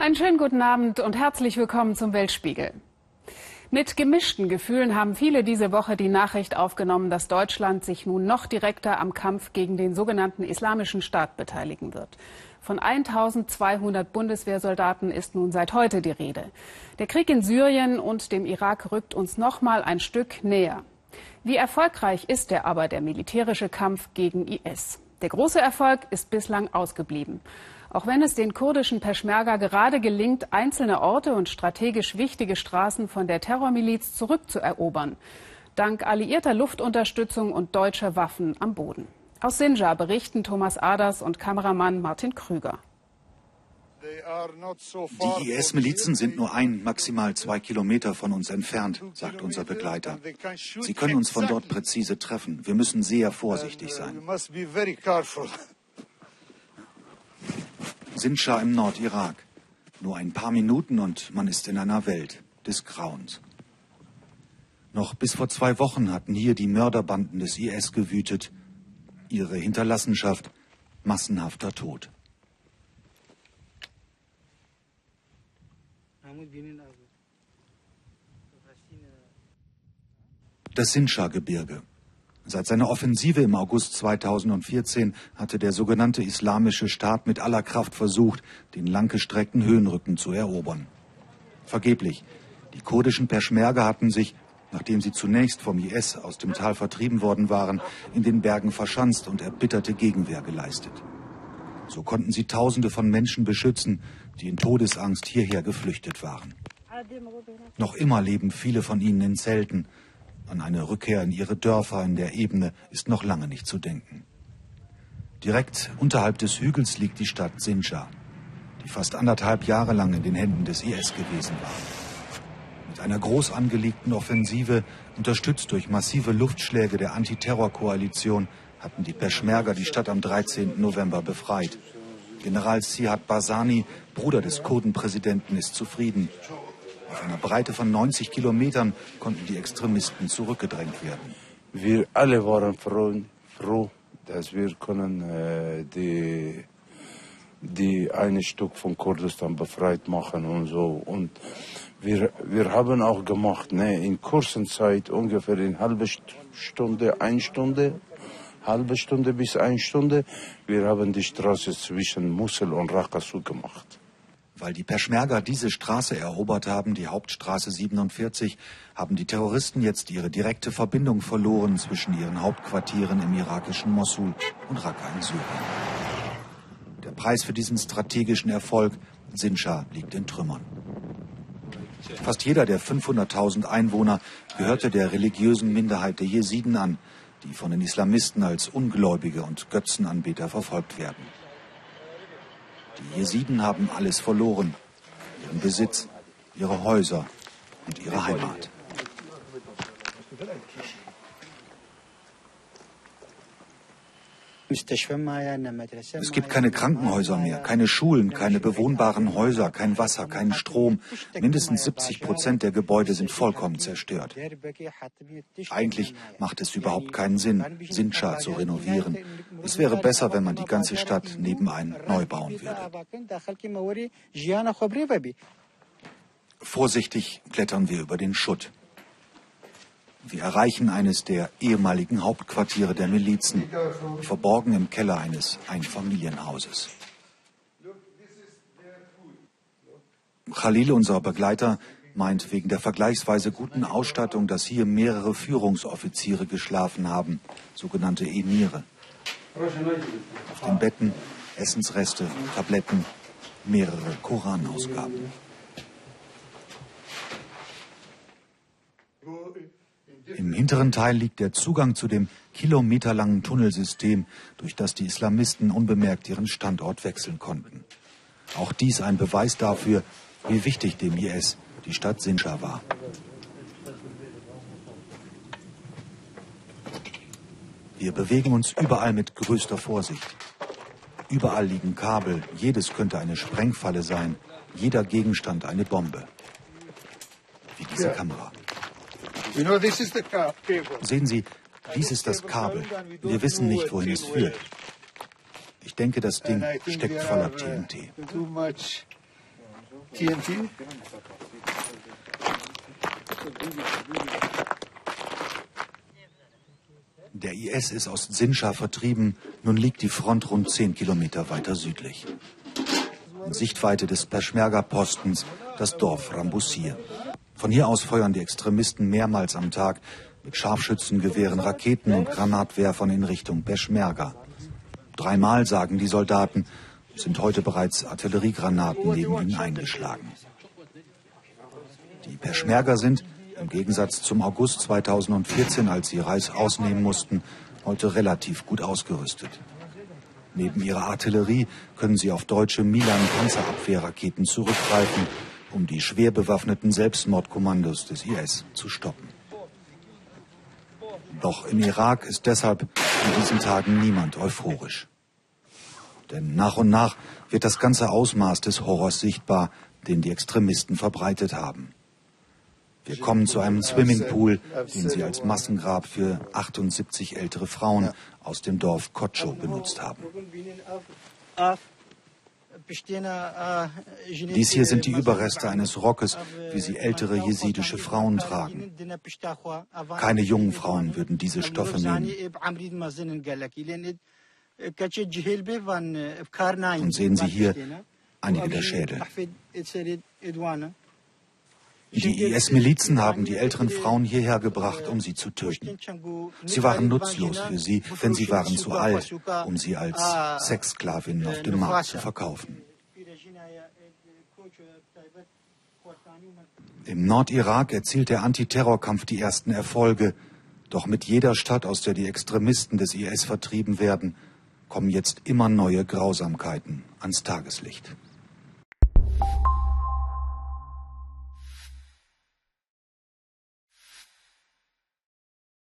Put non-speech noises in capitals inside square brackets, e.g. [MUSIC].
Einen schönen guten Abend und herzlich willkommen zum Weltspiegel. Mit gemischten Gefühlen haben viele diese Woche die Nachricht aufgenommen, dass Deutschland sich nun noch direkter am Kampf gegen den sogenannten Islamischen Staat beteiligen wird. Von 1200 Bundeswehrsoldaten ist nun seit heute die Rede. Der Krieg in Syrien und dem Irak rückt uns noch mal ein Stück näher. Wie erfolgreich ist der aber der militärische Kampf gegen IS? Der große Erfolg ist bislang ausgeblieben. Auch wenn es den kurdischen Peschmerga gerade gelingt, einzelne Orte und strategisch wichtige Straßen von der Terrormiliz zurückzuerobern, dank alliierter Luftunterstützung und deutscher Waffen am Boden. Aus Sinjar berichten Thomas Aders und Kameramann Martin Krüger. Die IS-Milizen sind nur ein, maximal zwei Kilometer von uns entfernt, sagt unser Begleiter. Sie können uns von dort präzise treffen. Wir müssen sehr vorsichtig sein. [LAUGHS] Sinjar im Nordirak. Nur ein paar Minuten und man ist in einer Welt des Grauens. Noch bis vor zwei Wochen hatten hier die Mörderbanden des IS gewütet. Ihre Hinterlassenschaft massenhafter Tod. Das Sinjar-Gebirge. Seit seiner Offensive im August 2014 hatte der sogenannte Islamische Staat mit aller Kraft versucht, den langgestreckten Höhenrücken zu erobern. Vergeblich. Die kurdischen Peschmerga hatten sich, nachdem sie zunächst vom IS aus dem Tal vertrieben worden waren, in den Bergen verschanzt und erbitterte Gegenwehr geleistet. So konnten sie Tausende von Menschen beschützen, die in Todesangst hierher geflüchtet waren. Noch immer leben viele von ihnen in Zelten, an eine Rückkehr in ihre Dörfer in der Ebene ist noch lange nicht zu denken. Direkt unterhalb des Hügels liegt die Stadt Sinjar, die fast anderthalb Jahre lang in den Händen des IS gewesen war. Mit einer groß angelegten Offensive, unterstützt durch massive Luftschläge der Antiterrorkoalition, hatten die Peschmerga die Stadt am 13. November befreit. General Sihat Barzani, Bruder des Kurdenpräsidenten, ist zufrieden. Auf einer Breite von 90 Kilometern konnten die Extremisten zurückgedrängt werden. Wir alle waren froh, froh dass wir können äh, die die eine Stück von Kurdistan befreit machen und so und wir, wir haben auch gemacht, ne, in kurzer Zeit, ungefähr in halbe Stunde, eine Stunde, halbe Stunde bis eine Stunde, wir haben die Straße zwischen Mosul und Raqqa zugemacht. Weil die Peschmerga diese Straße erobert haben, die Hauptstraße 47, haben die Terroristen jetzt ihre direkte Verbindung verloren zwischen ihren Hauptquartieren im irakischen Mosul und Raqqa in Syrien. Der Preis für diesen strategischen Erfolg, Sinjar, liegt in Trümmern. Fast jeder der 500.000 Einwohner gehörte der religiösen Minderheit der Jesiden an, die von den Islamisten als Ungläubige und Götzenanbeter verfolgt werden. Die Jesiden haben alles verloren. Ihren Besitz, ihre Häuser und ihre Heimat. Es gibt keine Krankenhäuser mehr, keine Schulen, keine bewohnbaren Häuser, kein Wasser, keinen Strom. Mindestens 70 Prozent der Gebäude sind vollkommen zerstört. Eigentlich macht es überhaupt keinen Sinn, Sinjar zu renovieren. Es wäre besser, wenn man die ganze Stadt nebenein neu bauen würde. Vorsichtig klettern wir über den Schutt. Wir erreichen eines der ehemaligen Hauptquartiere der Milizen, verborgen im Keller eines Einfamilienhauses. Khalil, unser Begleiter, meint wegen der vergleichsweise guten Ausstattung, dass hier mehrere Führungsoffiziere geschlafen haben, sogenannte Emire. Auf den Betten Essensreste, Tabletten, mehrere Koranausgaben. Im hinteren Teil liegt der Zugang zu dem kilometerlangen Tunnelsystem, durch das die Islamisten unbemerkt ihren Standort wechseln konnten. Auch dies ein Beweis dafür, wie wichtig dem IS die Stadt Sinjar war. Wir bewegen uns überall mit größter Vorsicht. Überall liegen Kabel, jedes könnte eine Sprengfalle sein, jeder Gegenstand eine Bombe. Wie diese Kamera. Sehen Sie, dies ist das Kabel. Wir wissen nicht, wohin es führt. Ich denke, das Ding steckt voller TNT. TNT. Der IS ist aus Sinjar vertrieben, nun liegt die Front rund zehn Kilometer weiter südlich. In Sichtweite des Peschmerga-Postens das Dorf Rambusir. Von hier aus feuern die Extremisten mehrmals am Tag mit Scharfschützengewehren, Raketen und Granatwerfern in Richtung Peschmerga. Dreimal, sagen die Soldaten, sind heute bereits Artilleriegranaten neben ihnen eingeschlagen. Die Peschmerga sind, im Gegensatz zum August 2014, als sie Reis ausnehmen mussten, heute relativ gut ausgerüstet. Neben ihrer Artillerie können sie auf deutsche Milan-Panzerabwehrraketen zurückgreifen, um die schwer bewaffneten Selbstmordkommandos des IS zu stoppen. Doch im Irak ist deshalb in diesen Tagen niemand euphorisch. Denn nach und nach wird das ganze Ausmaß des Horrors sichtbar, den die Extremisten verbreitet haben. Wir kommen zu einem Swimmingpool, den sie als Massengrab für 78 ältere Frauen aus dem Dorf Kotscho benutzt haben. Dies hier sind die Überreste eines Rockes, wie sie ältere jesidische Frauen tragen. Keine jungen Frauen würden diese Stoffe nehmen. Und sehen Sie hier einige der Schädel. Die IS-Milizen haben die älteren Frauen hierher gebracht, um sie zu töten. Sie waren nutzlos für sie, denn sie waren zu alt, um sie als Sexsklavinnen auf dem Markt zu verkaufen. Im Nordirak erzielt der Antiterrorkampf die ersten Erfolge. Doch mit jeder Stadt, aus der die Extremisten des IS vertrieben werden, kommen jetzt immer neue Grausamkeiten ans Tageslicht.